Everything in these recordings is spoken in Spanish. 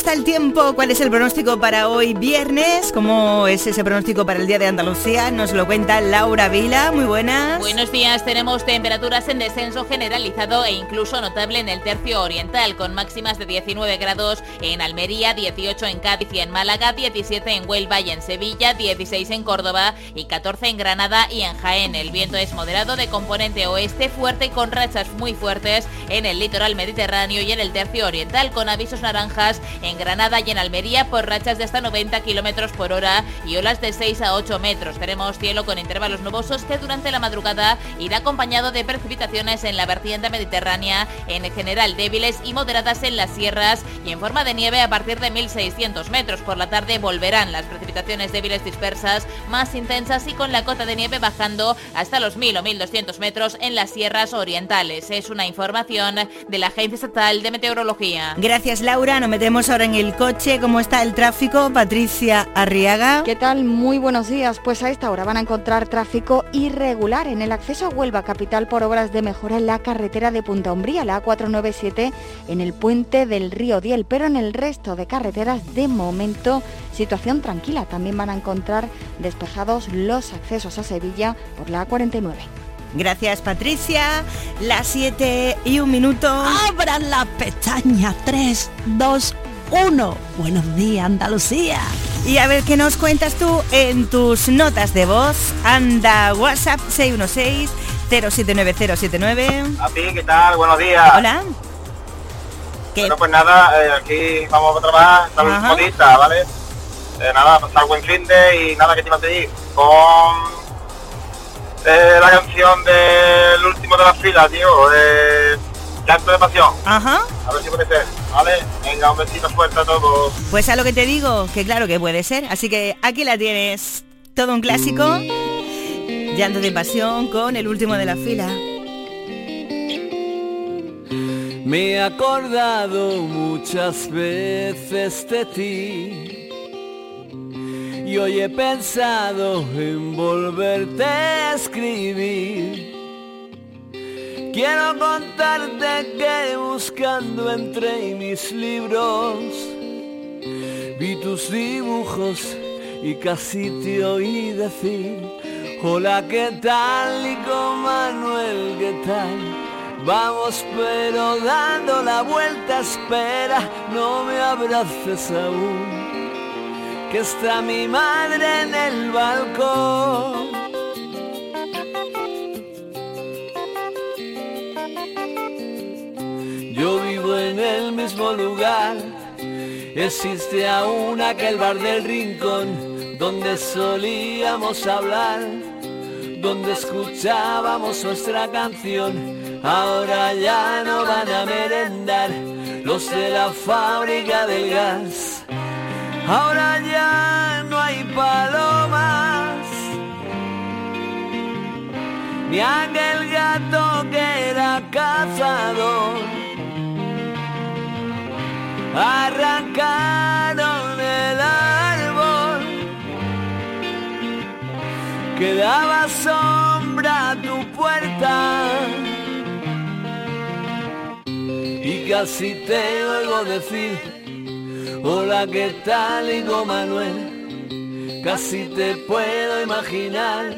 está el tiempo? ¿Cuál es el pronóstico para hoy viernes? ¿Cómo es ese pronóstico para el Día de Andalucía? Nos lo cuenta Laura Vila. Muy buenas. Buenos días. Tenemos temperaturas en descenso generalizado e incluso notable en el tercio oriental, con máximas de 19 grados en Almería, 18 en Cádiz y en Málaga, 17 en Huelva y en Sevilla, 16 en Córdoba y 14 en Granada y en Jaén. El viento es moderado de componente oeste, fuerte con rachas muy fuertes en el litoral mediterráneo y en el tercio oriental, con avisos naranjas en Granada y en Almería por rachas de hasta 90 kilómetros por hora y olas de 6 a 8 metros. Tenemos cielo con intervalos nubosos que durante la madrugada irá acompañado de precipitaciones en la vertiente mediterránea, en general débiles y moderadas en las sierras y en forma de nieve a partir de 1600 metros. Por la tarde volverán las precipitaciones débiles dispersas, más intensas y con la cota de nieve bajando hasta los 1000 o 1200 metros en las sierras orientales. Es una información de la Agencia Estatal de Meteorología. Gracias Laura, nos metemos ahora en el coche. ¿Cómo está el tráfico? Patricia Arriaga. ¿Qué tal? Muy buenos días. Pues a esta hora van a encontrar tráfico irregular en el acceso a Huelva capital por obras de mejora en la carretera de Punta Umbría, la A497, en el puente del río Diel, pero en el resto de carreteras de momento situación tranquila. También van a encontrar despejados los accesos a Sevilla por la A49. Gracias Patricia. Las 7 y un minuto. Abran la pestaña 3, 2, 1. Buenos días, Andalucía. Y a ver qué nos cuentas tú en tus notas de voz. Anda, WhatsApp 616 079079. A ti, ¿qué tal? Buenos días. Hola. ¿Qué? Bueno, pues nada, eh, aquí vamos a trabajar, último día, ¿vale? Eh, nada, pasar buen fin de y nada que te iba a pedir. Con eh, la canción del último de las filas, tío, de Canto de Pasión. Ajá. A ver si puede ser, ¿vale? Venga, un besito fuerte a todos. Pues a lo que te digo, que claro que puede ser. Así que aquí la tienes. Todo un clásico. Llanto de pasión con el último de la fila. Me he acordado muchas veces de ti y hoy he pensado en volverte a escribir. Quiero contarte que buscando entre mis libros vi tus dibujos y casi te oí decir, hola, ¿qué tal? Nico Manuel, ¿qué tal? Vamos pero dando la vuelta, espera, no me abraces aún, que está mi madre en el balcón. Mismo lugar, existe aún aquel bar del rincón donde solíamos hablar, donde escuchábamos nuestra canción. Ahora ya no van a merendar los de la fábrica del gas. Ahora ya no hay palomas, ni aquel gato que era cazador arrancaron el árbol. Que daba sombra a tu puerta. Y casi te oigo decir hola qué tal hijo Manuel casi te puedo imaginar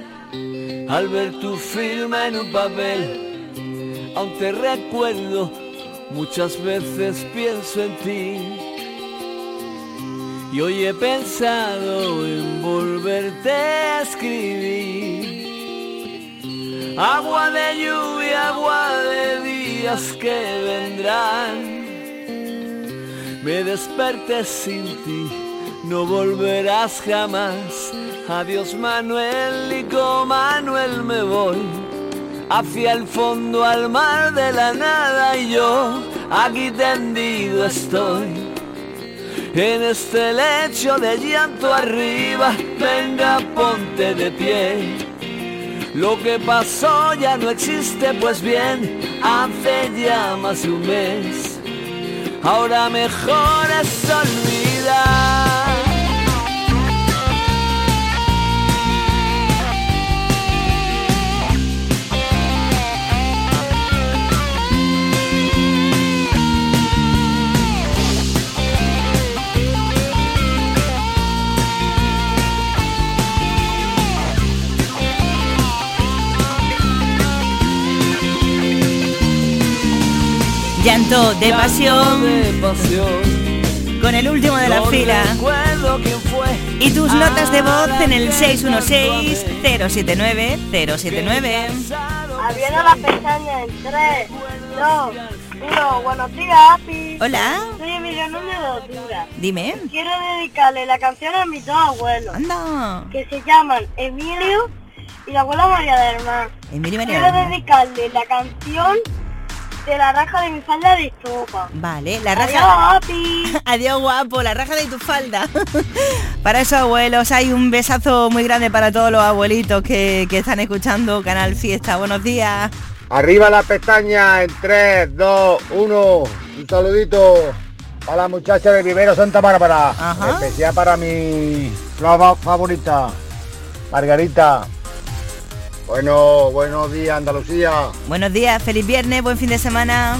al ver tu firma en un papel. Aún te recuerdo Muchas veces pienso en ti y hoy he pensado en volverte a escribir. Agua de lluvia, agua de días que vendrán. Me desperté sin ti, no volverás jamás. Adiós Manuel y con Manuel me voy hacia el fondo al mar de la nada y yo aquí tendido estoy. En este lecho de llanto arriba, venga, ponte de pie. Lo que pasó ya no existe, pues bien, hace ya más de un mes. Ahora mejor es olvidar. Llanto de pasión. Con el último de la fila. Y tus notas de voz en el 616-079-079. Abriendo la pestaña en 3, 2, 1. Buenos días, Api. Hola. Soy Emilio Núñez de Honduras. Dime. Quiero dedicarle la canción a mis dos abuelos. Anda. Que se llaman Emilio y la abuela María del Mar. Emilio María Quiero dedicarle la canción de la raja de mi falda de estopa. Vale, la Adiós, raja. Api. Adiós, guapo, la raja de tu falda. para esos abuelos hay un besazo muy grande para todos los abuelitos que, que están escuchando Canal Fiesta. Buenos días. Arriba la pestaña en 3, 2, 1. Un saludito a la muchacha de Vivero Santa Bárbara. Ajá. Especial para mi favorita, Margarita. Bueno, buenos días Andalucía. Buenos días, feliz viernes, buen fin de semana.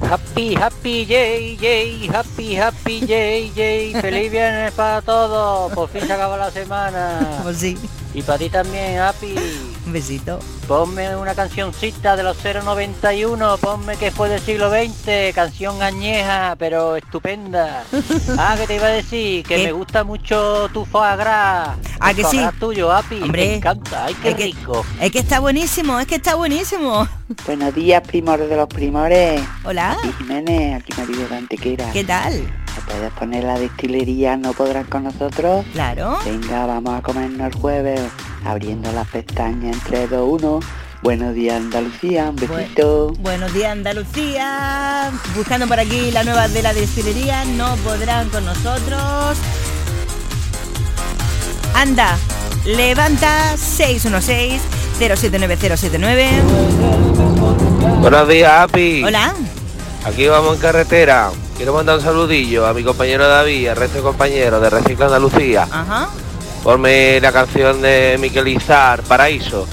Happy, happy, yay, yay, happy, happy, yay, yay. Feliz viernes para todos. Por fin se acabó la semana. Pues sí, Y para ti también, happy. Un besito. Ponme una cancioncita de los 091, ponme que fue del siglo XX, canción añeja, pero estupenda. Ah, que te iba a decir, que ¿Qué? me gusta mucho tu foie gras. Ah, que sí. tuyo, Api, Hombre, me encanta, ay, qué es que- rico. Es que está buenísimo, es que está buenísimo. Buenos días, primores de los primores. Hola, Y Jiménez, aquí marido de Antequera. ¿qué tal? ¿Me puedes poner la destilería No Podrán con nosotros? Claro. Venga, vamos a comernos el jueves. Abriendo las pestañas en 3, 2, 1. Buenos días, Andalucía. Un Bu- besito. Buenos días Andalucía, buscando por aquí la nueva de la destilería, no podrán con nosotros. Anda, levanta 616 079079. Buenos días, Api. Hola, Aquí vamos en carretera. Quiero mandar un saludillo a mi compañero David, al resto de compañeros de Recicla Andalucía. ajá, Ponme la canción de Miquel Izar, Paraíso.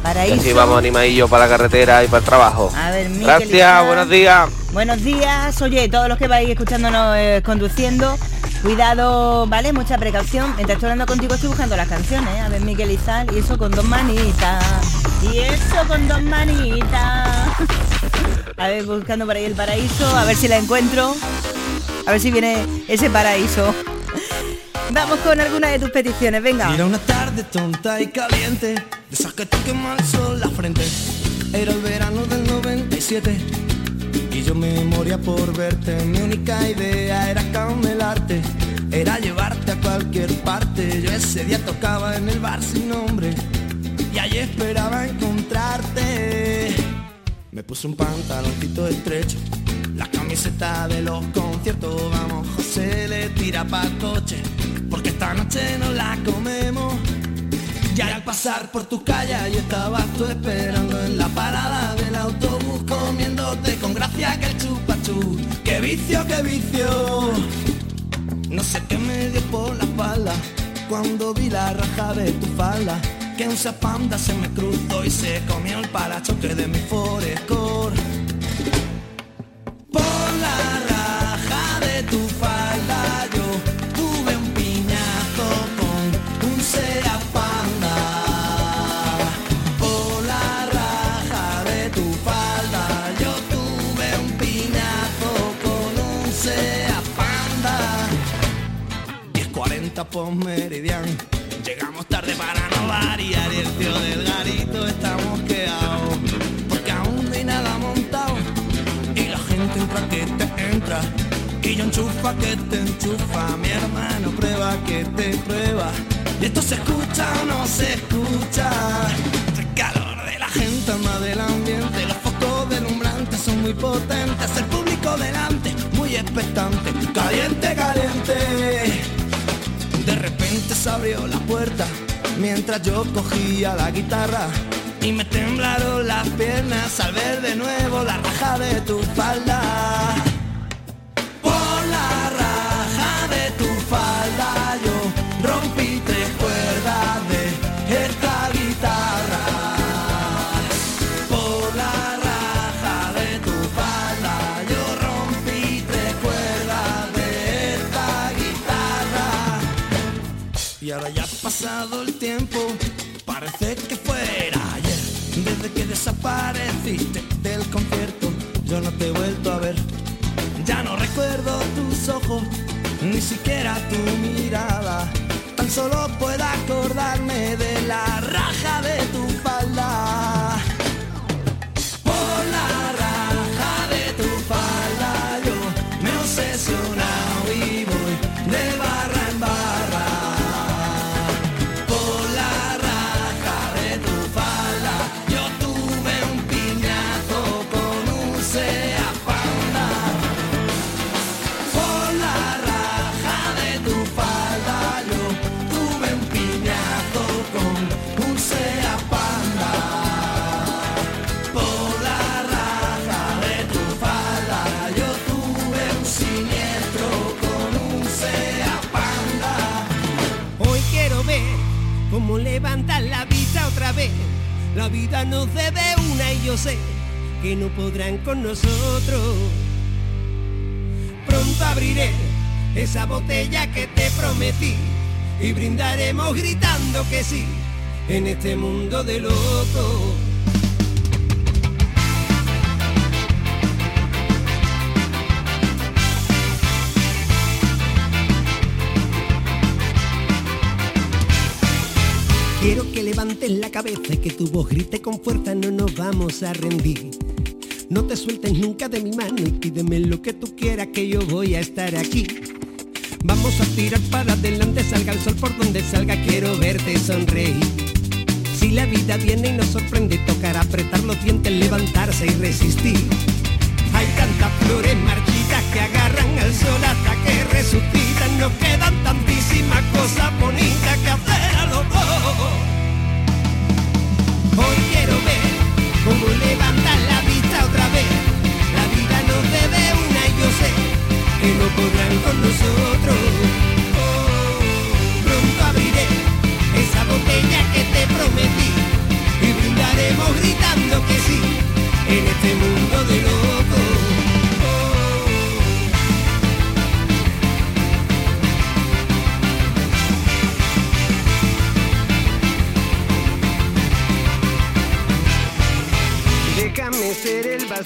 Y paraíso. así vamos animadillos para la carretera y para el trabajo. A ver, Miquel Gracias, Izar. buenos días. Buenos días, oye, todos los que vais escuchándonos eh, conduciendo, cuidado, ¿vale? Mucha precaución. Mientras estoy hablando contigo estoy buscando las canciones, ¿eh? a ver Miquel Izal, y eso con dos manitas. Y eso con dos manitas. A ver, buscando por ahí el paraíso, a ver si la encuentro. A ver si viene ese paraíso. Vamos con alguna de tus peticiones, venga. Era una tarde tonta y caliente, de esas que te quema el sol la frente. Era el verano del 97 y yo me moría por verte. Mi única idea era camelarte, era llevarte a cualquier parte. Yo ese día tocaba en el bar sin nombre y allí esperaba encontrarte. Me puse un pantaloncito estrecho, la camiseta de los conciertos. Vamos, José le tira pa' coche, porque esta noche no la comemos. Ya al pasar por tu calle y estabas tú esperando en la parada del autobús comiéndote con gracia que el chupachú. ¡Qué vicio, qué vicio! No sé qué me dio por la espalda cuando vi la raja de tu falda. Un panda se me cruzó y se comió el parachoque de mi Forescore. Por la raja de tu falda yo tuve un piñazo con un Sea Panda. Por la raja de tu falda yo tuve un piñazo con un Sea Panda. 10.40 por meridiano. Variar y el tío del garito estamos quedados. Porque aún no hay nada montado. Y la gente entra que te entra. Y yo enchufa que te enchufa. Mi hermano prueba que te prueba. Y esto se escucha o no se escucha. El calor de la gente anda del ambiente. Los focos deslumbrantes son muy potentes. El público delante, muy expectante. Caliente, caliente. De repente se abrió la puerta mientras yo cogía la guitarra y me temblaron las piernas al ver de nuevo la raja de tu falda. Por la raja de tu falda yo rompí tres cuerdas de esta pasado el tiempo, parece que fuera ayer. Desde que desapareciste del concierto, yo no te he vuelto a ver. Ya no recuerdo tus ojos, ni siquiera tu mirada. Tan solo puedo acordarme de la raja de La vida nos debe una y yo sé que no podrán con nosotros. Pronto abriré esa botella que te prometí y brindaremos gritando que sí en este mundo de locos. Quiero que levantes la cabeza y que tu voz grite con fuerza, no nos vamos a rendir. No te sueltes nunca de mi mano y pídeme lo que tú quieras que yo voy a estar aquí. Vamos a tirar para adelante, salga el sol por donde salga, quiero verte sonreír. Si la vida viene y nos sorprende, tocará apretar los dientes, levantarse y resistir. Hay tantas flores marchitas que agarran al sol hasta que resucitan. Nos quedan tantísimas cosas bonitas que hacer Hoy quiero ver cómo levantan la vista otra vez. La vida nos debe una y yo sé que no podrán con nosotros. Oh, pronto abriré esa botella que te prometí y brindaremos gritando que sí en este mundo de locos.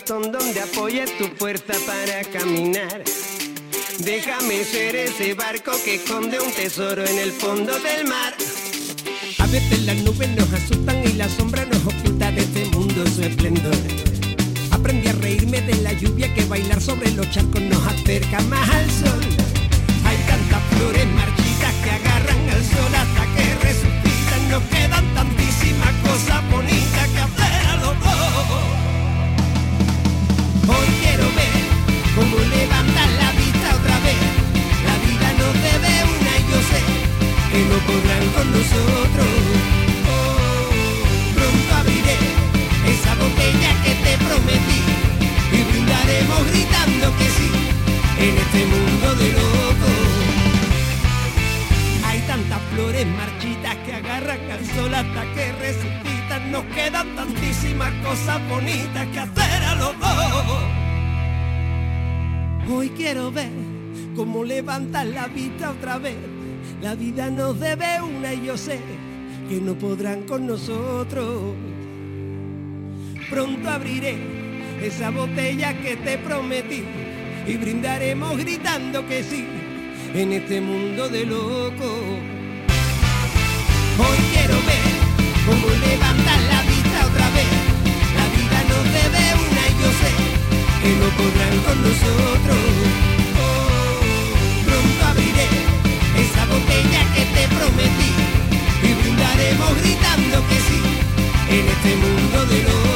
Donde apoyes tu fuerza para caminar. Déjame ser ese barco que esconde un tesoro en el fondo del mar. A veces las nubes nos asustan y la sombra nos oculta de este mundo su esplendor. Aprendí a reírme de la lluvia que bailar sobre los charcos nos acerca más al sol. Hay tantas flores marchitas que agarran al sol hasta que resucitan. Nos quedan tantísimas que no podrán con nosotros. Pronto abriré esa botella que te prometí y brindaremos gritando que sí en este mundo de locos. Hoy quiero ver cómo levantan la vista otra vez. La vida nos debe una y yo sé que no podrán con nosotros. Oh, pronto abriré esa botella que te prometí brindaremos gritando que sí en este mundo de locos.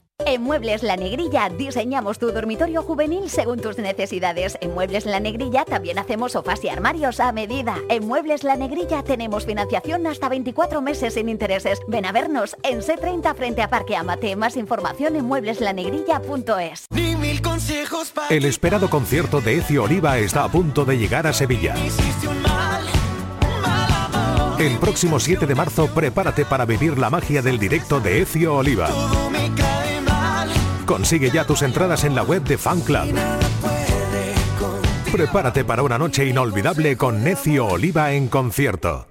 En Muebles La Negrilla diseñamos tu dormitorio juvenil según tus necesidades. En Muebles La Negrilla también hacemos sofás y armarios a medida. En Muebles La Negrilla tenemos financiación hasta 24 meses sin intereses. Ven a vernos en C30 frente a Parque Amate. Más información en muebleslanegrilla.es. El esperado concierto de Ecio Oliva está a punto de llegar a Sevilla. El próximo 7 de marzo prepárate para vivir la magia del directo de Ecio Oliva. Consigue ya tus entradas en la web de Fan Club. Prepárate para una noche inolvidable con Necio Oliva en concierto.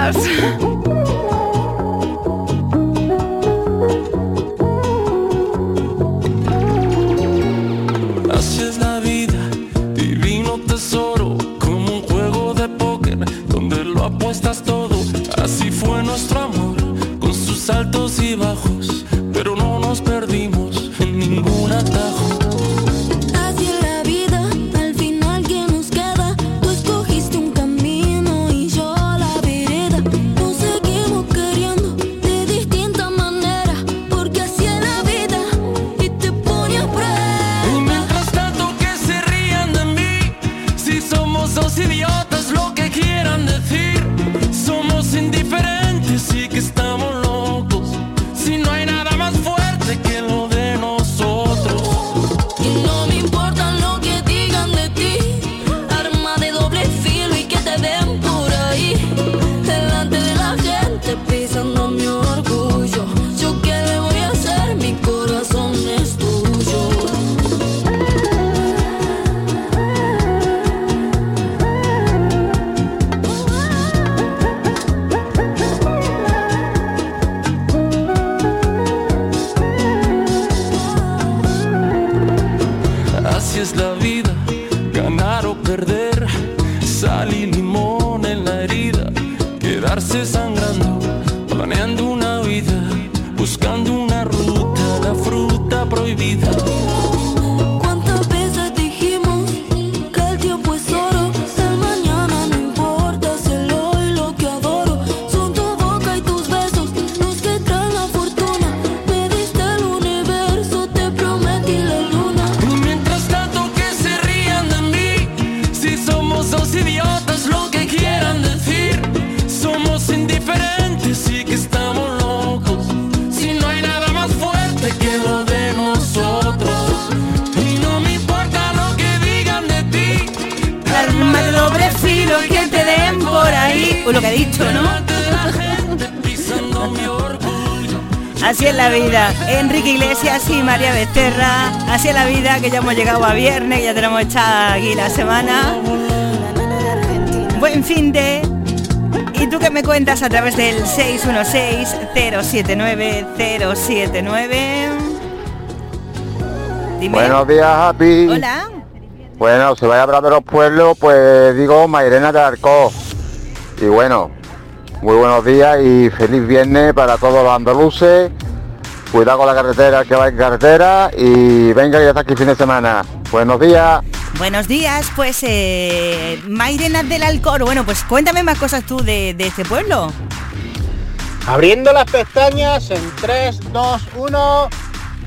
Así hemos llegado a viernes, ya tenemos echada aquí la semana. Buen fin de. ¿Y tú qué me cuentas a través del 616-079-079? Dime. Buenos días, Happy. Hola. Bueno, si vais a hablar de los pueblos, pues digo Mairena de Arcó. Y bueno, muy buenos días y feliz viernes para todos los andaluces. Cuidado con la carretera, que va en carretera y venga que ya está aquí fin de semana. Buenos días. Buenos días, pues eh, Mairena del Alcor. Bueno, pues cuéntame más cosas tú de, de este pueblo. Abriendo las pestañas en 3, 2, 1.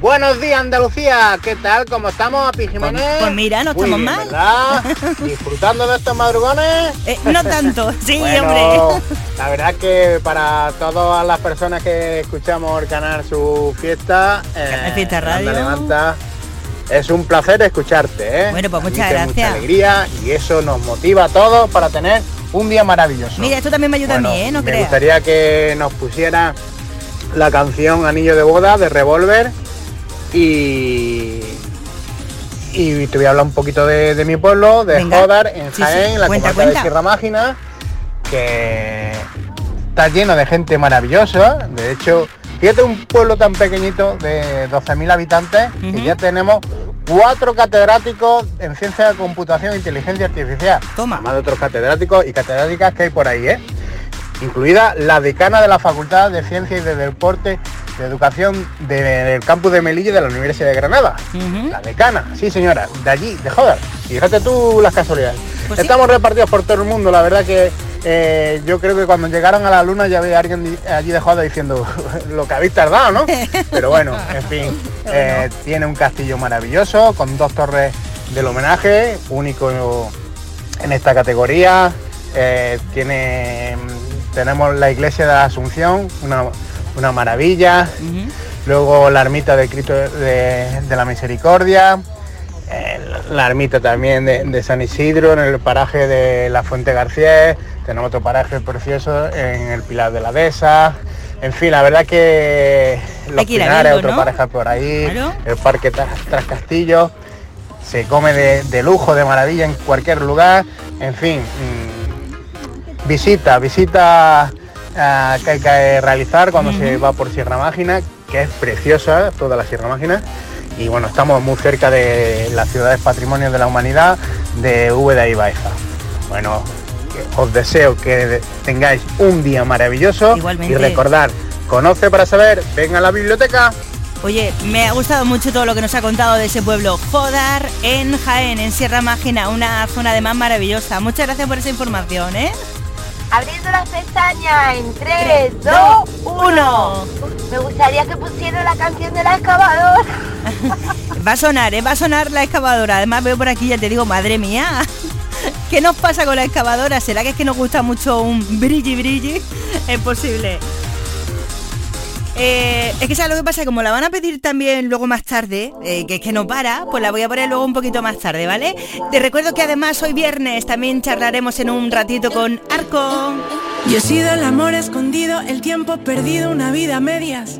Buenos días Andalucía, ¿qué tal? ¿Cómo estamos, Api Jiménez? pues mira, no estamos bien, mal. ¿verdad? ¿Disfrutando de estos madrugones? Eh, no tanto, sí, Bueno, hombre. La verdad que para todas las personas que escuchamos el canal Su Fiesta, eh, Fiesta Radio. Levanta, es un placer escucharte, ¿eh? Bueno, pues muchas gracias. Mucha alegría y eso nos motiva a todos para tener un día maravilloso. Mira, esto también me ayuda Bueno, a mí, ¿eh? No me creas. gustaría que nos pusiera la canción Anillo de Boda de Revolver y, y te voy a hablar un poquito de, de mi pueblo, de Venga. Jodar, en Sí, sí. Jaén, la Cuenta, comarca cuenta. de Sierra Mágina, que está lleno de gente maravillosa. De hecho, fíjate un pueblo tan pequeñito de 12.000 habitantes que ya tenemos cuatro catedráticos en ciencia de computación e inteligencia artificial. Toma. Además de otros catedráticos y catedráticas que hay por ahí, ¿eh? incluida la decana de la Facultad de Ciencia y de Deporte de Educación de- del campus de Melilla de la Universidad de Granada. La decana, sí señora, de allí, de joder. Fíjate tú las casualidades. Pues sí. Estamos repartidos por todo el mundo, la verdad que eh, yo creo que cuando llegaron a la luna ya había alguien allí de joda diciendo lo que habéis tardado, ¿no? Pero bueno, en fin, eh, tiene un castillo maravilloso con dos torres del homenaje, único en esta categoría. Eh, tiene, tenemos la iglesia de la Asunción, una, una maravilla. Luego la ermita de Cristo de, de la Misericordia. eh, la ermita también de, de San Isidro, en el paraje de la Fuente García. Tenemos otro paraje precioso en el Pilar de la Dehesa. En fin, la verdad que los Pinares, verlo, otro ¿no? paraje por ahí, Claro. el Parque Tras, Tras Castillo se come de, de lujo, de maravilla en cualquier lugar. En fin, mm, visita, visita que hay que realizar cuando se va por Sierra Mágina, que es preciosa toda la Sierra Mágina. Y bueno, estamos muy cerca de las ciudades patrimonio de la humanidad de Úbeda y Baeza. Bueno, os deseo que tengáis un día maravilloso Igualmente. y recordar, conoce para saber, ven a la biblioteca. Oye, me ha gustado mucho todo lo que nos ha contado de ese pueblo. Jodar en Jaén, en Sierra Mágina, una zona además maravillosa. Muchas gracias por esa información, ¿eh? Abriendo las pestañas en 3, Tres, 2, dos, 1. Me gustaría que pusieran la canción de la excavadora. Va a sonar, ¿eh? Va a sonar la excavadora. Además veo por aquí, ya te digo, madre mía. ¿Qué nos pasa con la excavadora? ¿Será que es que nos gusta mucho un brilli brilli? Es posible. Eh, es que sabes lo que pasa, como la van a pedir también luego más tarde, eh, que es que no para, pues la voy a poner luego un poquito más tarde, ¿vale? Te recuerdo que además hoy viernes también charlaremos en un ratito con Arco. Yo he sido el amor escondido, el tiempo perdido, una vida a medias.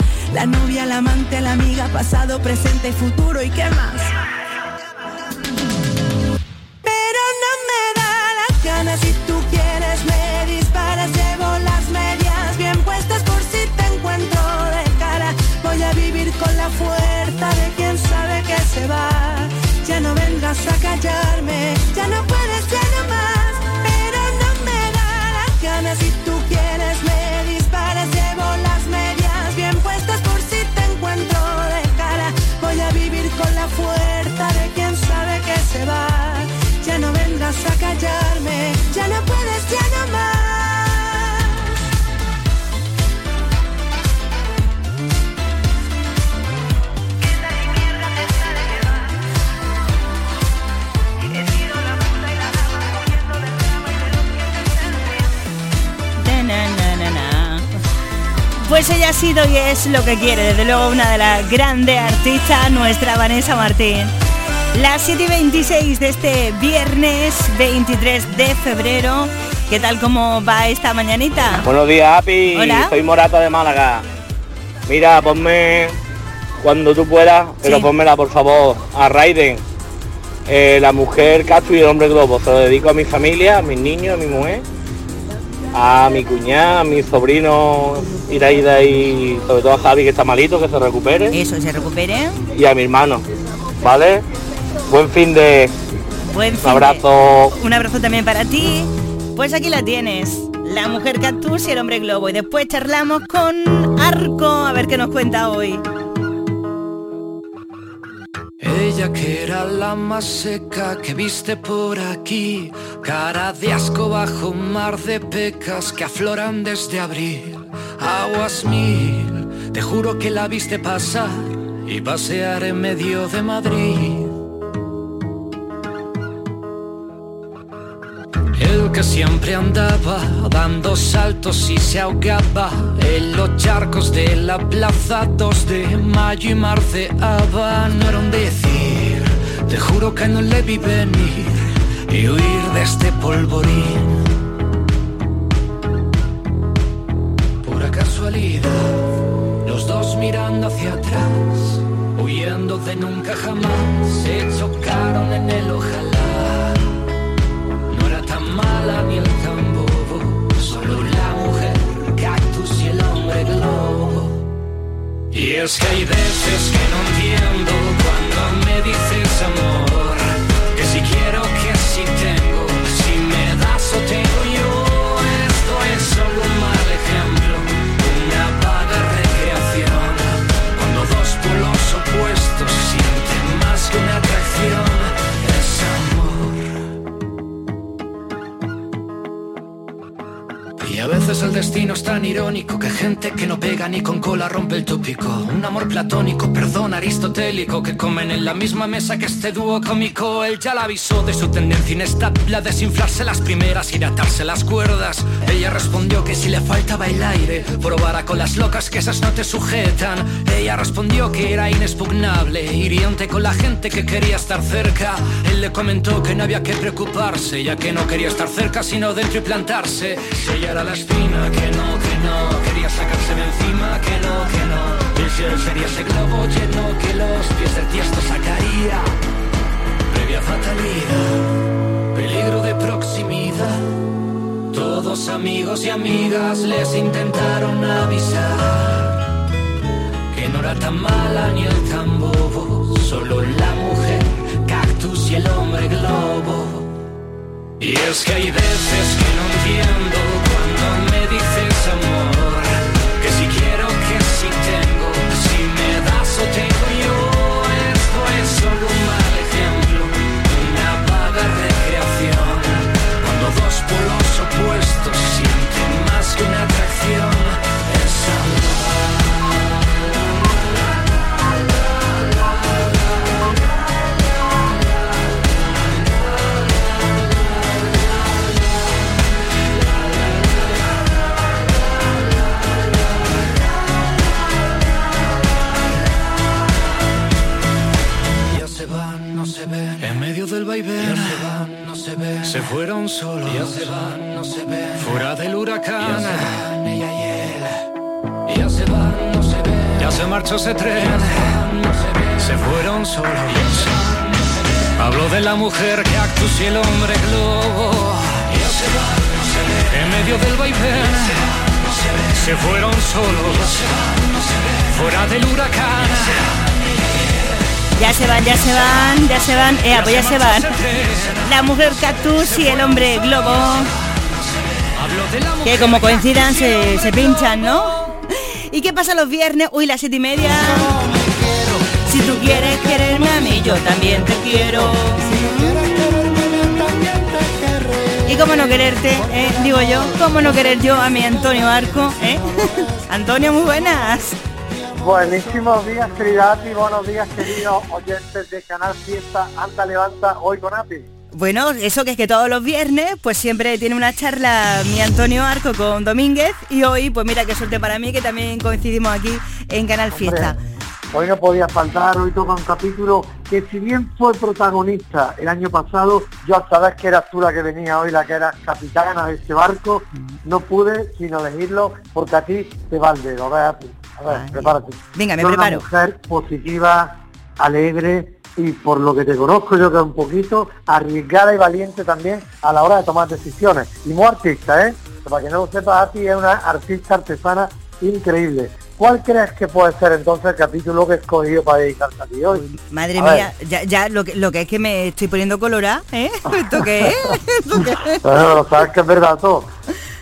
La novia, la amante, la amiga, pasado, presente y futuro y qué más. Pues ella ha sido y es lo que quiere, desde luego una de las grandes artistas, nuestra Vanessa Martín. Las 7 y 26 de este viernes 23 de febrero. ¿Qué tal cómo va esta mañanita? Buenos días, Api. Hola. Soy Morata de Málaga. Mira, ponme cuando tú puedas, pero Sí. pónmela por favor a Raiden. Eh, la mujer Castro y el hombre globo. Se lo dedico a mi familia, a mis niños, a mi mujer, a mi cuñada, a mi sobrino Iraida y sobre todo a Javi que está malito, que se recupere. Eso, se recupere. Y a mi hermano. ¿Vale? Buen fin de. Buen Un fin de- abrazo. Un abrazo también para ti. Pues aquí la tienes. La mujer cactus y el hombre globo. Y después charlamos con Arco. A ver qué nos cuenta hoy. Que era la más seca que viste por aquí, cara de asco bajo un mar de pecas que afloran desde abril. Aguas mil, te juro que la viste pasar y pasear en medio de Madrid. El que siempre andaba dando saltos y se ahogaba en los charcos de la plaza 2 de mayo y marceaba. No era un decir, te juro que no le vi venir y huir de este polvorín. Pura casualidad, los dos mirando hacia atrás, huyendo de nunca jamás, se chocaron en el ojalá. No era tan mala ni el Y es que hay veces que no entiendo cuando me dices amor, el destino es tan irónico que gente que no pega ni con cola rompe el tópico. Un amor platónico, perdón, aristotélico, que comen en la misma mesa que este dúo cómico. Él ya la avisó de su tendencia inestable a desinflarse las primeras y de atarse las cuerdas. Ella respondió que si le faltaba el aire, probara con las locas que esas no te sujetan. Ella respondió que era inexpugnable, hiriente con la gente que quería estar cerca. Él le comentó que no había que preocuparse, ya que no quería estar cerca, sino dentro y plantarse. Que no, que no, quería sacarse de encima, que no, que no. Cielo sería ese globo lleno que los pies del tiesto sacaría. Previa fatalidad, peligro de proximidad. Todos amigos y amigas les intentaron avisar que no era tan mala ni el tan bobo, solo la mujer cactus y el hombre globo. Y es que hay veces que no entiendo cuando me dices amor, que si quiero, que si tengo, solos. Ya se van, no se ve. Fuera del huracán. Ya se van, ella y él. Ya se van, no se ve. Ya se marchó ese tren. Ya se van, no se ve. Se fueron solos. Hablo de la mujer que actus y el hombre globo. Ya se van, no se ve. En medio del vaivén. Se fueron solos. Fuera del huracán. Ya se van, ya se van, ya se van. Eh, pues ya se van. La mujer cactus y el hombre globo. Que como coincidan se, se pinchan, ¿no? ¿Y qué pasa los viernes? Uy, las siete y media. Si tú quieres quererme a mí, yo también te quiero. ¿Y cómo no quererte? eh? Digo yo, ¿cómo no querer yo a mi Antonio Arco? eh? Antonio, muy buenas. Buenísimos días, querida Ati, buenos días, queridos oyentes de Canal Fiesta Anda Levanta, hoy con Ati. Bueno, eso que es que todos los viernes, pues siempre tiene una charla mi Antonio Arco con Domínguez y hoy, pues mira qué suerte para mí que también coincidimos aquí en Canal Fiesta. Hoy no podía faltar, hoy toca un capítulo que si bien fue protagonista el año pasado, yo hasta vez que eras tú la que venía hoy, la que eras capitana de este barco, no pude sino elegirlo porque a ti te va el dedo. A ver, Ati, a ver, prepárate. Venga, me Tú eres una preparo. mujer positiva, alegre y por lo que te conozco yo que un poquito arriesgada y valiente también a la hora de tomar decisiones. Y muy artista, ¿eh? Para que no lo sepas, a ti es una artista artesana increíble. ¿Cuál crees que puede ser entonces el capítulo que he escogido para dedicarte a ti hoy? Madre A mía, ya, ya lo, que, lo que es que me estoy poniendo colorada, ¿eh? ¿Esto qué es? ¿Esto qué es? Bueno, sabes que es verdad todo.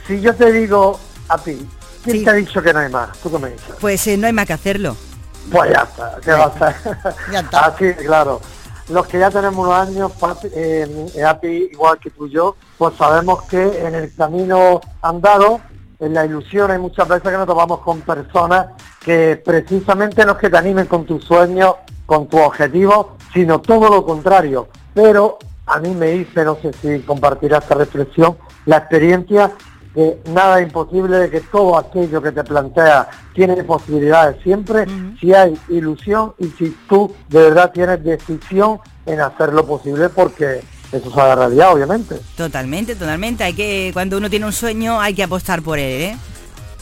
Si yo te digo a ti, ¿quién te ha dicho que no hay más? ¿Tú qué me dices? Pues eh, no hay más que hacerlo. Pues ya está, ¿qué va a hacer? Ya está. Así, claro. Los que ya tenemos unos años, Pati, eh, eh, a ti, igual que tú y yo, pues sabemos que en el camino andado, en la ilusión, hay muchas veces que nos topamos con personas que precisamente no es que te animen con tus sueños, con tus objetivos, sino todo lo contrario. Pero a mí me dice, no sé si compartirá esta reflexión, la experiencia que nada es imposible, de que todo aquello que te planteas tiene posibilidades siempre, si hay ilusión y si tú de verdad tienes decisión en hacer lo posible porque eso se haga realidad, obviamente. Totalmente, totalmente. Hay que, cuando uno tiene un sueño, hay que apostar por él, ¿eh?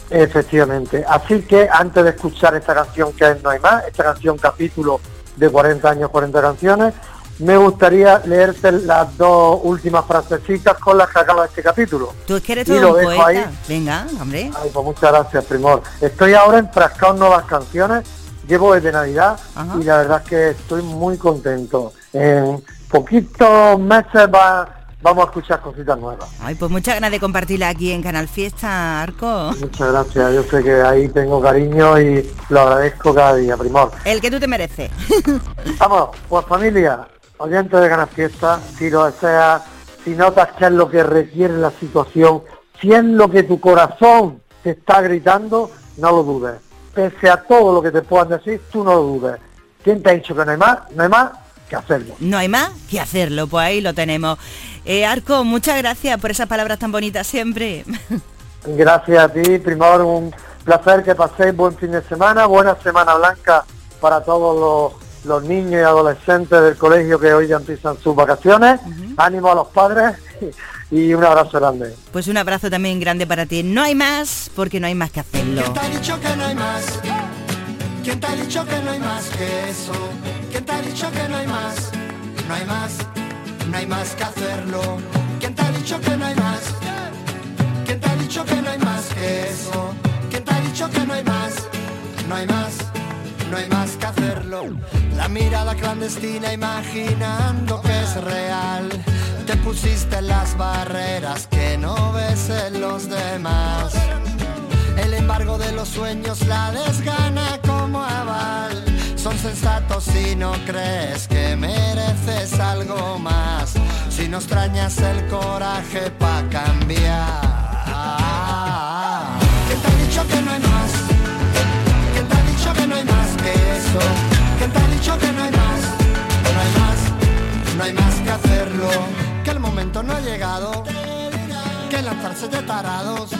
Efectivamente. Así que antes de escuchar esta canción que es No hay más, esta canción capítulo de 40 años, 40 canciones, me gustaría leerte las dos últimas frasecitas con las que acaba este capítulo. Tú es que eres Y todo lo un dejo poeta. ahí. Venga, hombre. Ay, pues muchas gracias, Primor. Estoy ahora enfrascado en nuevas canciones, llevo desde Navidad y la verdad es que estoy muy contento. En poquitos meses va- vamos a escuchar cositas nuevas. Ay, pues muchas ganas de compartirla aquí en Canal Fiesta, Arco. Muchas gracias, yo sé que ahí tengo cariño y lo agradezco cada día, Primor. El que tú te mereces. Vamos, pues familia, oyentes de Ganas Fiesta, si lo deseas, si notas que es lo que requiere la situación, si es lo que tu corazón te está gritando, no lo dudes. Pese a todo lo que te puedan decir, tú no lo dudes. ¿Quién te ha dicho que no hay más? No hay más que hacerlo. No hay más que hacerlo, pues ahí lo tenemos. Eh, Arco, muchas gracias por esas palabras tan bonitas siempre. Gracias a ti, Primor, un placer que paséis buen fin de semana, buena semana blanca para todos los, los niños y adolescentes del colegio que hoy ya empiezan sus vacaciones. Ánimo a los padres y un abrazo grande. Pues un abrazo también grande para ti. No hay más porque no hay más que hacerlo. ¿Quién te ha dicho que no hay más? ¿Quién te ha dicho que no hay más que eso? ¿Quién te ha dicho que no hay más? No hay más, no hay más que hacerlo. ¿Quién te ha dicho que no hay más? ¿Quién te ha dicho que no hay más que eso? ¿Quién te ha dicho que no hay más? No hay más, no hay más que hacerlo. La mirada clandestina imaginando que es real. Te pusiste las barreras que no ves en los demás. El embargo de los sueños, la desgana como aval. Son sensatos si no crees que mereces algo más. Si no extrañas el coraje pa' cambiar. Que eso? ¿Quién te ha dicho que no hay más? No hay más, no hay más que hacerlo. Que el momento no ha llegado. Que lanzarse de tarados.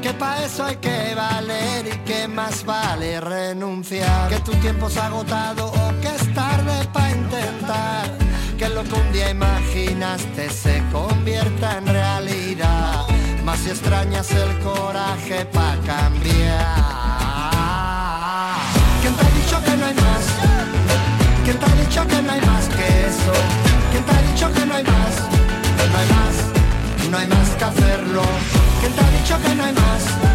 Que pa' eso hay que valer y que más vale renunciar. Que tu tiempo ha agotado o que es tarde pa' intentar. Que que lo que un día imaginaste se convierta en realidad. Más si extrañas el coraje pa' cambiar. ¿Quién te ha dicho que no hay más? ¿Quién te ha dicho que no hay más que eso? ¿Quién te ha dicho que no hay más? No hay más, no hay más que hacerlo. ¿Quién te ha dicho que no hay más?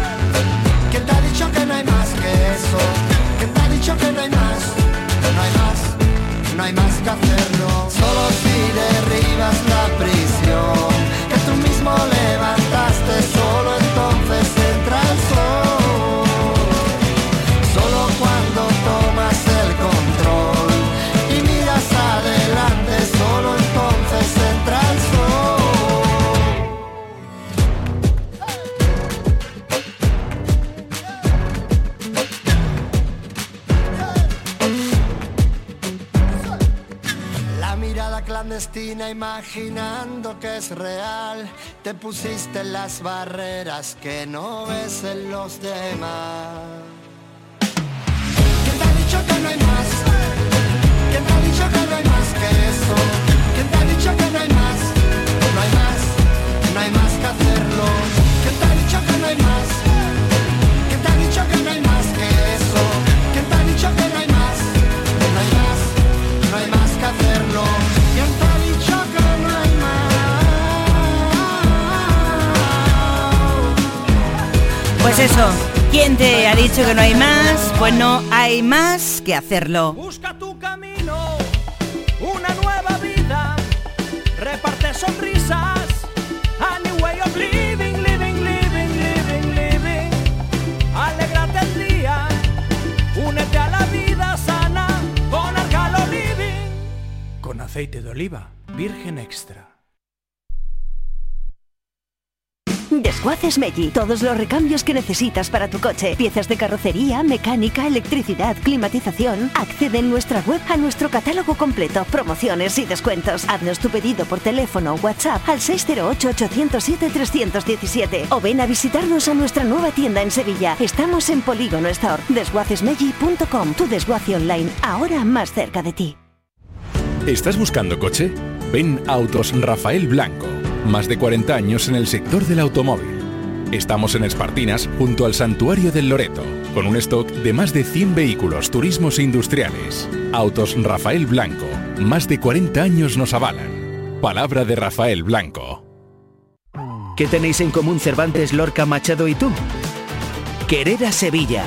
Imaginando que es real, te pusiste las barreras que no ves en los demás. ¿Quién te ha dicho que no hay más? ¿Quién te ha dicho que no hay más que eso? ¿Quién te ha dicho que no hay más? No hay más, no hay más que hacerlo. ¿Quién te ha dicho que no hay más? Eso, ¿quién te ha dicho que no hay más? Pues no hay más que hacerlo. Busca tu camino, una nueva vida, reparte sonrisas, a new way of living, living, living, living, living. Alégrate el día, únete a la vida sana con Arcalo Living. Con aceite de oliva, virgen extra. Desguaces Meggi, todos los recambios que necesitas para tu coche. Piezas de carrocería, mecánica, electricidad, climatización. Accede en nuestra web a nuestro catálogo completo, promociones y descuentos. Haznos tu pedido por teléfono o WhatsApp al 608-807-317 o ven a visitarnos a nuestra nueva tienda en Sevilla. Estamos en Polígono Store, desguacesmeggi.com, tu desguace online, ahora más cerca de ti. ¿Estás buscando coche? Ven Autos Rafael Blanco. Más de 40 años en el sector del automóvil. Estamos en Espartinas, junto al Santuario del Loreto, con un stock de más de 100 vehículos turismos e industriales. Autos Rafael Blanco. Más de 40 años nos avalan. Palabra de Rafael Blanco. ¿Qué tenéis en común Cervantes, Lorca, Machado y tú? Querer a Sevilla.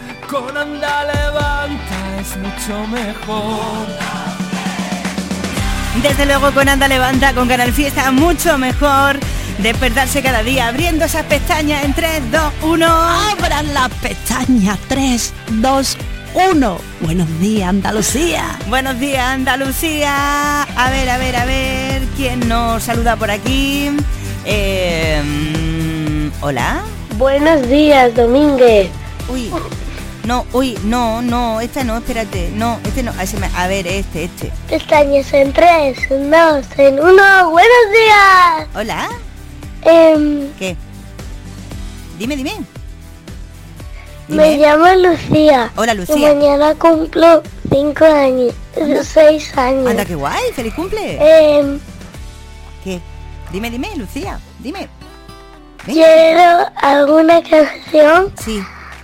con Anda Levanta es mucho mejor. Desde luego con Anda Levanta, con Canal Fiesta, mucho mejor despertarse cada día abriendo esas pestañas en 3, 2, 1. Abran las pestañas 3, 2, 1. Buenos días, Andalucía. Buenos días, Andalucía. A ver, a ver, a ver, ¿quién nos saluda por aquí? Eh, mm, Hola. Buenos días, Domínguez. Uy. No, uy, no, no, esta no, espérate, no, este no, a, ver, este, este. Pestañas en 3, en 2, en 1. Buenos días. Hola. Em, ¿Qué? Dime, dime. me llamo Lucía. Hola, Y Lucía. mañana cumplo 5 años, 6 años. Anda, qué guay, feliz cumple. Em, ¿Qué? Dime, dime, Lucía, dime. Quiero alguna canción Sí.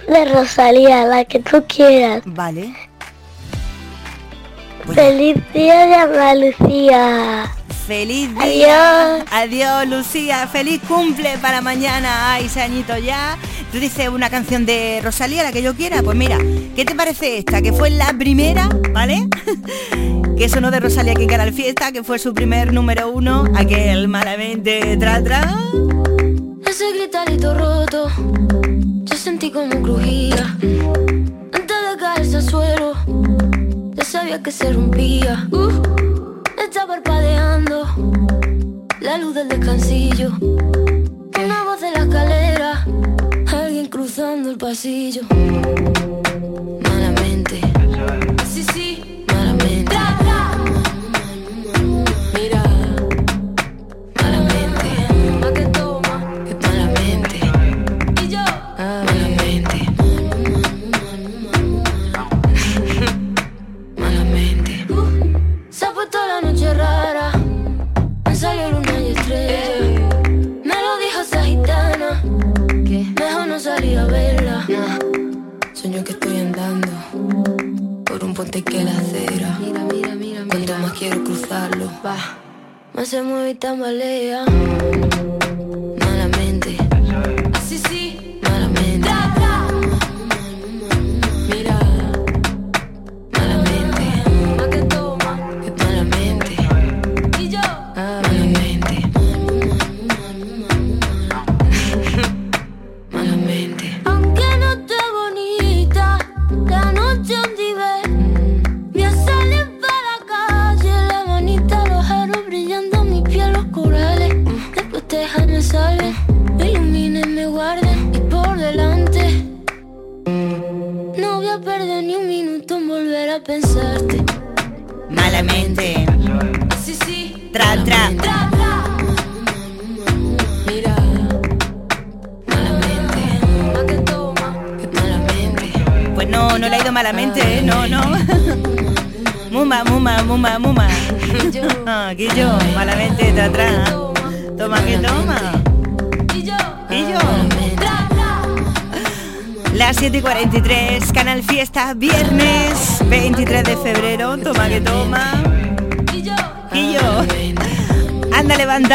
De Rosalía, la que tú quieras. Vale. Feliz día de Andalucía. Feliz día. Adiós. Adiós, Lucía. Feliz cumple para mañana. Ay, ese añito ya. Tú dices una canción de Rosalía, la que yo quiera. Pues mira, ¿qué te parece esta? Que fue la primera, ¿vale? que sonó de Rosalía aquí en Canal Fiesta, que fue su primer número uno, aquel malamente tra tra. Ese gritarito roto, yo sentí como crujía. Antes de caerse al suelo, ya sabía que se rompía. Uh, está parpadeando la luz del descansillo. Una voz de la escalera, alguien cruzando el pasillo. Malamente, sí, sí,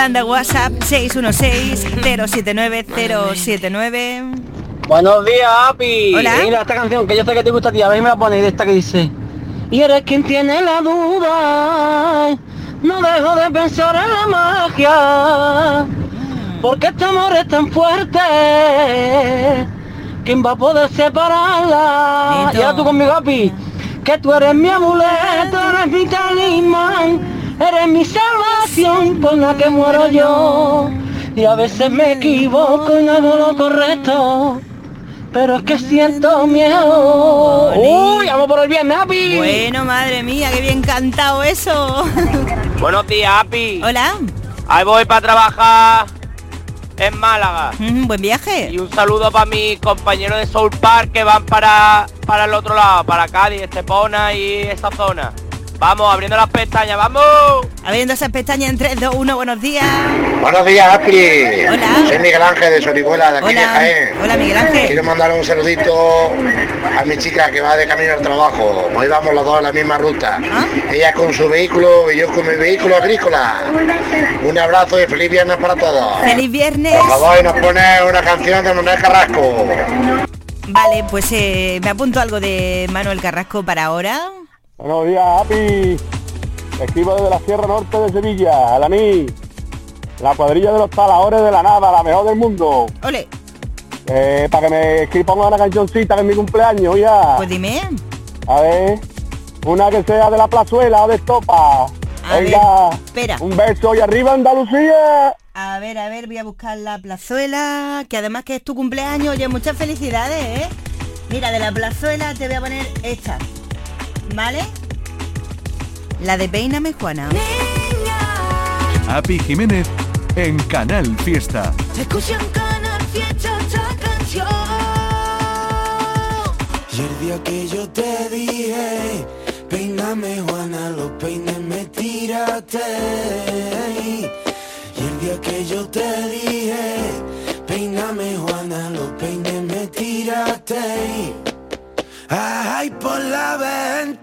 Anda levantando WhatsApp 616-079-079. Buenos días, Api. Hola. Mira esta canción que yo sé que te gusta a ti. A ver si me la pones de esta que dice. Y eres quien tiene la duda. No dejo de pensar en la magia. Porque este amor es tan fuerte. ¿Quién va a poder separarla? Y ahora tú conmigo, Api. Que tú eres mi amuleto, eres mi talismán. Eres mi salvación por la que muero yo. Y a veces me equivoco y no hago lo correcto. Pero es que siento miedo. Uy, vamos por el viernes, Api. Bueno, madre mía, qué bien cantado eso. Buenos días, Api. Hola. Ahí voy para trabajar en Málaga. Mm, buen viaje. Y un saludo para mis compañeros de Soul Park que van para, para el otro lado, para Cádiz, Estepona y esa zona. Vamos, abriendo las pestañas, vamos. Abriendo esas pestañas en 3, 2, 1, buenos días. Buenos días, Apri. Hola. Soy Miguel Ángel de Sorihuela, de aquí de Hola. Jaén. Hola, Miguel Ángel. Quiero mandar un saludito a mi chica que va de camino al trabajo. Hoy vamos los dos en la misma ruta. Ah. Ella con su vehículo y yo con mi vehículo agrícola. Un abrazo y feliz viernes para todos. Feliz viernes. Por favor, y nos pone una canción de Manuel Carrasco. Vale, pues eh, me apunto algo de Manuel Carrasco para ahora. Buenos días, Api. Escribo desde la Sierra Norte de Sevilla, Alaní. La cuadrilla de los taladores de la nada, la mejor del mundo. Ole. Eh, para que me escri- ponga una cancioncita que es mi cumpleaños ya. Pues dime. A ver, una que sea de la plazuela o de estopa. A Venga, ver, espera. un beso y arriba Andalucía. A ver, a ver, voy a buscar la plazuela, que además que es tu cumpleaños, oye, muchas felicidades, ¿eh? Mira, de la plazuela te voy a poner esta, ¿vale? La de Peíname Juana. Api Jiménez en Canal Fiesta. Escucha en Canal Fiesta esta canción. Y el día que yo te dije, peíname Juana, los peines me tiraste. Y el día día que yo te dije, peíname Juana, los peines me tiraste. Ay, por la ventana.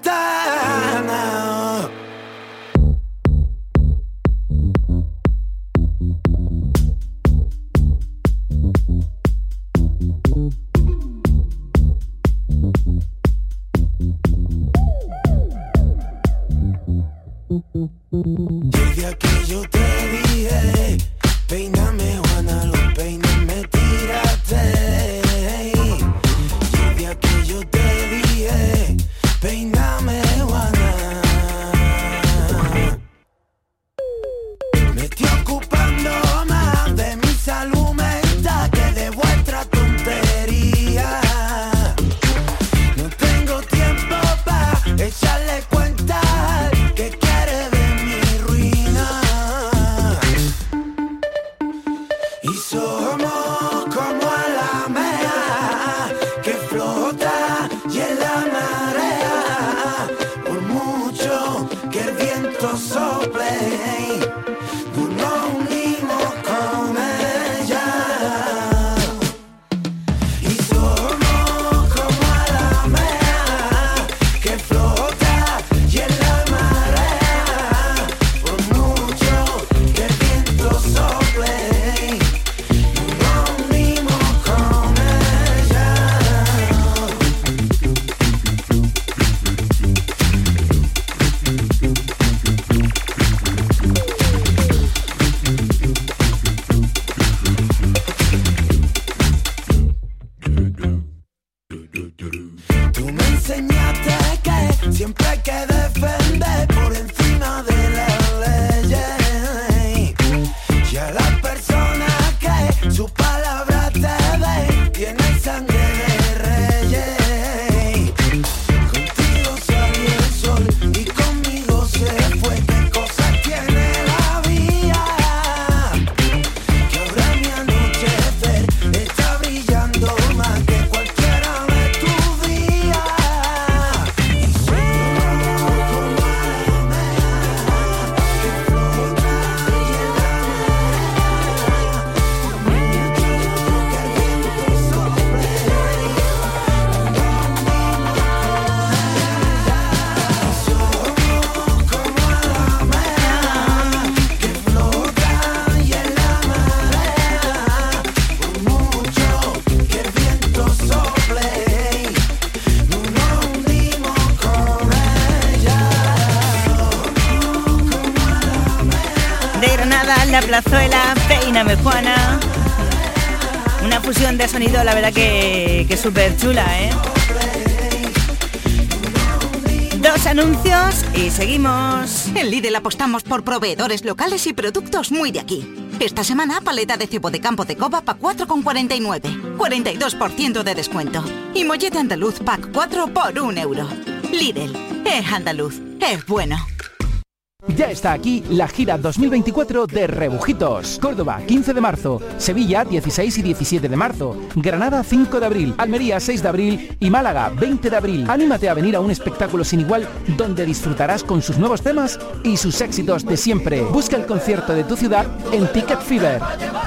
Que yo te Plazuela, Peíname Juana. Una fusión de sonido, la verdad que, que súper chula, ¿eh? Dos anuncios y seguimos. En Lidl apostamos por proveedores locales y productos muy de aquí. Esta semana, paleta de cebo de campo de coba pa 4,49. 42% de descuento. Y mollete andaluz pack 4 por 1 euro. Lidl, es andaluz, es bueno. Ya está aquí la gira 2024 de Rebujitos. Córdoba, 15 de marzo. Sevilla, 16 y 17 de marzo. Granada, 5 de abril. Almería, 6 de abril. Y Málaga, 20 de abril. Anímate a venir a un espectáculo sin igual donde disfrutarás con sus nuevos temas y sus éxitos de siempre. Busca el concierto de tu ciudad en Ticket Fever.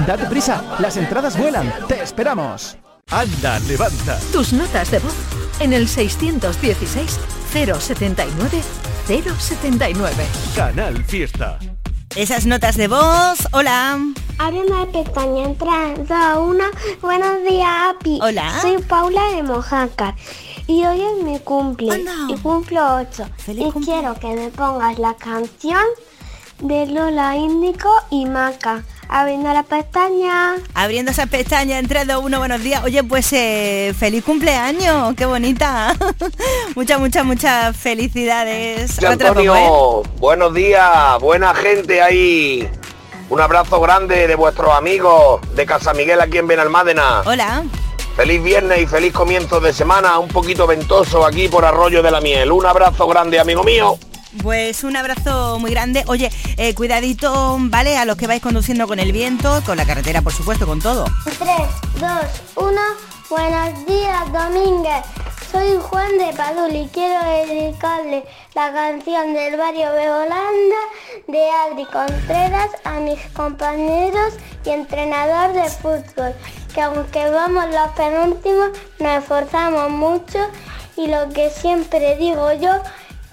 Date prisa, las entradas vuelan. ¡Te esperamos! Anda, levanta. Tus notas de voz en el 616 079 079. Canal Fiesta. Esas notas de voz. Hola. Abre una pestaña, entra, da una. Buenos días, Api. Hola. Soy Paula de Mojácar. Y hoy es mi cumple. Y cumplo 8. Y quiero que me pongas la canción de Lola Índico y Maca. Abriendo la pestaña. Abriendo esa pestaña, entrando uno, buenos días. Oye, pues eh, feliz cumpleaños, qué bonita. muchas, muchas, muchas felicidades. Pongo, ¿eh? Antonio, buenos días, buena gente ahí. Un abrazo grande de vuestros amigos de Casa Miguel aquí en Benalmádena. Hola. Feliz viernes y feliz comienzo de semana, un poquito ventoso aquí por Arroyo de la Miel. Un abrazo grande, amigo mío. Pues un abrazo muy grande. Oye, eh, cuidadito, ¿vale? A los que vais conduciendo con el viento, con la carretera, por supuesto, con todo. 3, 2, 1. Buenos días, Domínguez. Soy Juan de Padul y quiero dedicarle la canción del barrio de Holanda de Adri Contreras a mis compañeros y entrenador de fútbol, que aunque vamos los penúltimos, nos esforzamos mucho y lo que siempre digo yo,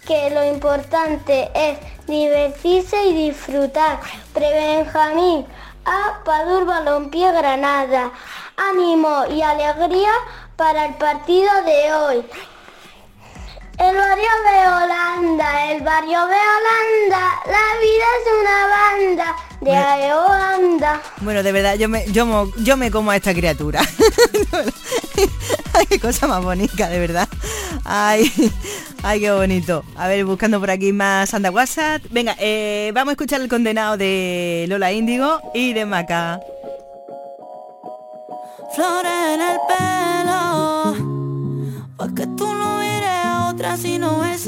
que lo importante es divertirse y disfrutar. Prebenjamín, a Padur Balompié Granada. Ánimo y alegría para el partido de hoy. El barrio de Holanda, el barrio de Holanda, la vida es una banda de Bueno. Holanda. Bueno, de verdad, yo me, yo, yo me como a esta criatura. qué cosa más bonita, de verdad. Ay, ay, qué bonito. A ver, buscando por aquí más anda WhatsApp. Venga, eh, vamos a escuchar el condenado de Lola Índigo y de Maca. Flores en el pelo, pa' que tú no mires a otra si no es.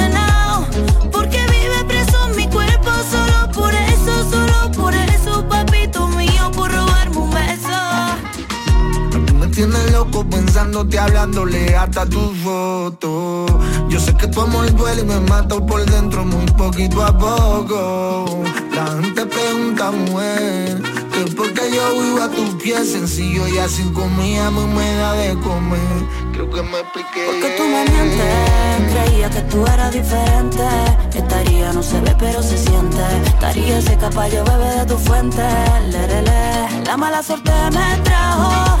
tienes loco pensándote hablándole hasta tu foto Yo sé que tu amor duele y me mato por dentro muy poquito a poco. La gente pregunta, mujer, que por qué yo vivo a tus pies sencillo y así a mí me da de comer Creo que me expliqué. Porque tú me mientes Creía que tú eras diferente. Estaría, no se ve pero se siente. Estaría seca pa' yo beber de tu fuente. Lerele. La mala suerte me trajo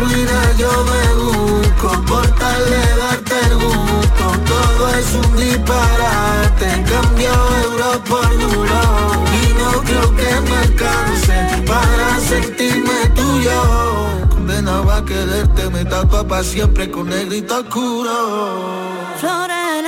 ruina yo me busco Por tal de darte el gusto. Todo es un disparate Cambio euros por duro. Y no creo que me alcance Para sentirme tuyo. Condenado a quererte Me tapa para siempre con negrito oscuro. Flores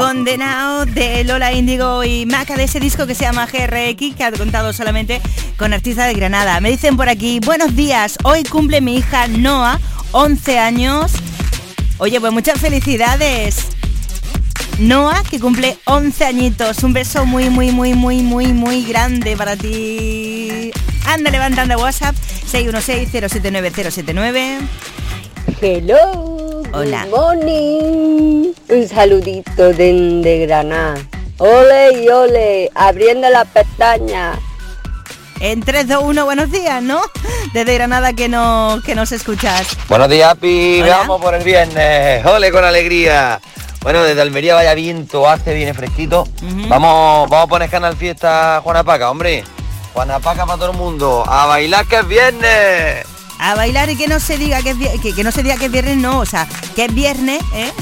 condenado de Lola Índigo y Maca de ese disco que se llama GRX, que ha contado solamente con artistas de Granada. Me dicen por aquí, buenos días, hoy cumple mi hija Noah, 11 años. Oye, pues muchas felicidades. Noah, que cumple 11 añitos. Un beso muy, muy, muy, muy, muy, muy grande para ti. Anda levantando WhatsApp 616-079-079. Hello. Hola. Good morning. Un saludito desde Granada. Ole y ole, abriendo la pestaña. En 3, 2, 1, buenos días, ¿no? Desde Granada que, no, que nos escuchas. Buenos días, Pi. Hola. Vamos por el viernes. Ole con alegría. Bueno, desde Almería vaya viento, hace, viene fresquito. Vamos, vamos a poner canal fiesta Juana Paca, hombre. Juana Paca para todo el mundo. A bailar que es viernes. A bailar y que no se diga que es que, no se diga que es viernes, no, o sea, que es viernes, ¿eh?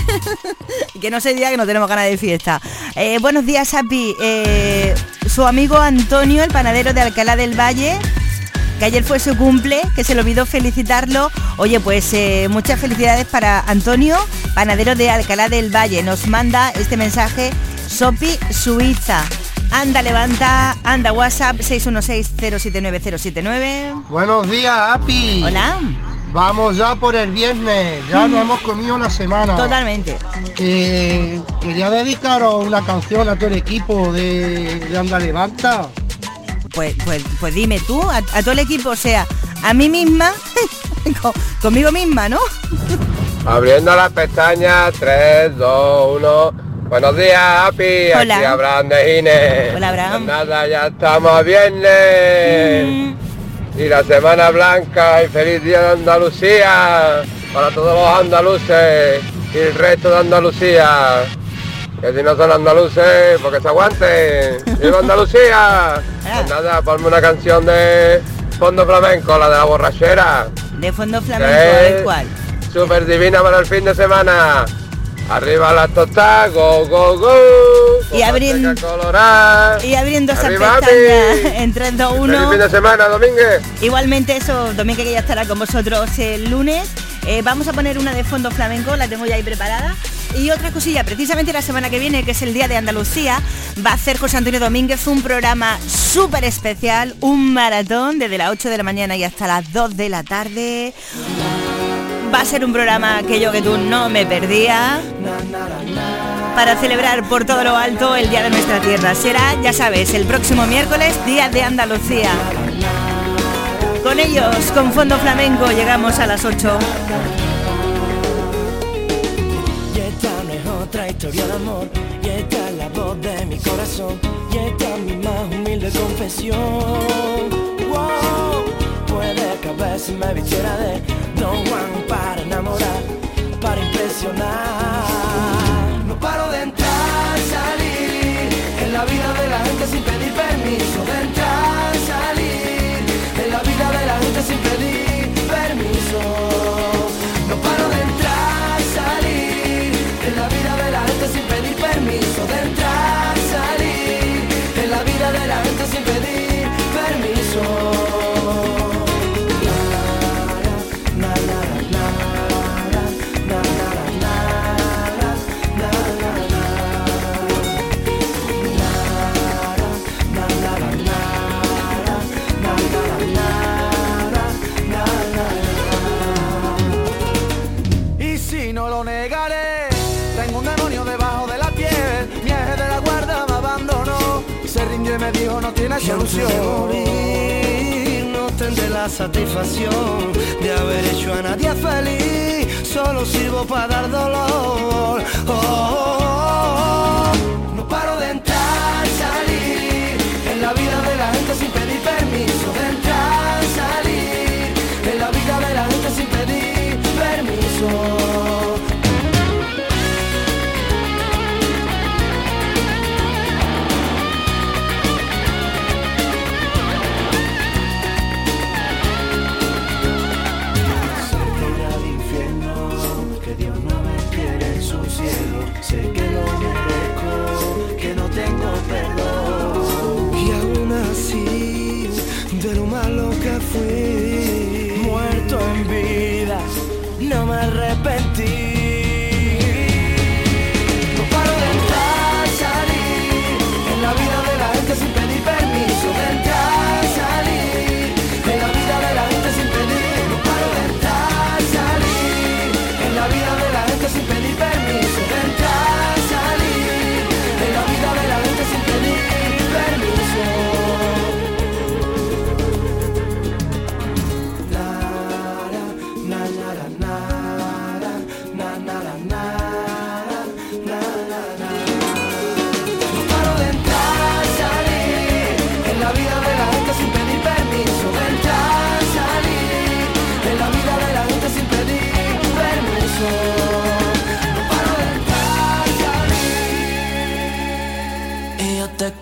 que no se diga que no tenemos ganas de fiesta. Eh, buenos días, Api. Eh, su amigo Antonio, el panadero de Alcalá del Valle, que ayer fue su cumple, que se le olvidó felicitarlo. Oye, pues eh, muchas felicidades para Antonio, panadero de Alcalá del Valle. Nos manda este mensaje Sopi Suiza. Anda, levanta, anda, WhatsApp 616-079-079. Buenos días, Api. Hola. Vamos ya por el viernes, ya Mm. nos hemos comido una semana. Totalmente. Eh, quería dedicaros una canción a todo el equipo de, de Anda Levanta, pues, pues, pues dime tú, a, a todo el equipo, o sea, a mí misma, con- conmigo misma, ¿no? Abriendo las pestañas, 3, 2, 1. Buenos días, Api. Hola. Aquí Abraham de Gine. Hola, Abraham. Pues nada, ya estamos a viernes. Y la Semana Blanca y feliz día de Andalucía para todos los andaluces y el resto de Andalucía. Que si no son andaluces, porque se aguanten. ¡Viva Andalucía! Pues nada, ponme una canción de fondo flamenco, la de la borrachera. De fondo flamenco, cuál. Súper divina para el fin de semana. Arriba las tostadas, go, go, go. Y abriendo, y abriendo esas pestañas en 3, 2, Feliz 1. fin de semana, Domínguez. Igualmente eso, Domínguez que ya estará con vosotros el lunes. Eh, vamos a poner una de fondo flamenco, la tengo ya ahí preparada. Y otra cosilla, precisamente la semana que viene, que es el Día de Andalucía, va a hacer José Antonio Domínguez un programa súper especial, un maratón desde las 8 de la mañana y hasta las 2 de la tarde. Va a ser un programa que yo que tú no me perdía para celebrar por todo lo alto el Día de nuestra Tierra. Será, ya sabes, el próximo miércoles, Día de Andalucía. Con ellos, con Fondo Flamenco, llegamos a las 8. Y esta no es otra historia de amor Y esta es la voz de mi corazón Y esta es mi más humilde confesión Wow, puede a veces me vistiera de Don Juan para enamorar Para impresionar. No paro de entrar, salir En la vida de la gente sin pedir permiso. De entrar, salir En la vida de la gente sin pedir permiso tiene solución. morir, no tendré la satisfacción de haber hecho a nadie feliz. Solo sirvo para dar dolor. Oh, oh, oh. No paro de entrar, salir en la vida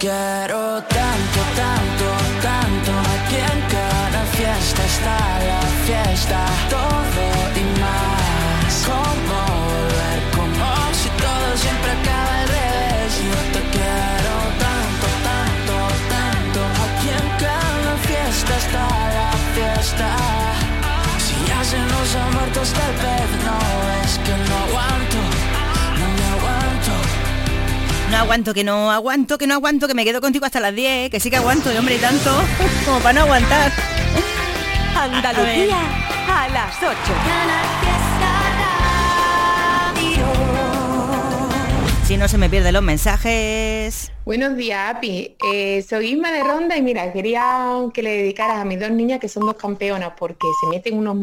quiero tanto, tanto, tanto. Aquí en cada fiesta está la fiesta. Todo y más. ¿Cómo volver? Como si todo siempre acaba al revés. Yo te quiero tanto, tanto, tanto. Aquí en cada fiesta está la fiesta. Si ya se nos ha muerto hasta el pez, no es que no aguanto. No aguanto, que no aguanto, que no aguanto, que me quedo contigo hasta las 10, que sí que aguanto, y hombre, y tanto, como para no aguantar. Andalucía a las 8. Si no se me pierden los mensajes. Buenos días, Api. Eh, soy Isma de Ronda y mira, quería que le dedicaras a mis dos niñas que son dos campeonas porque se meten unos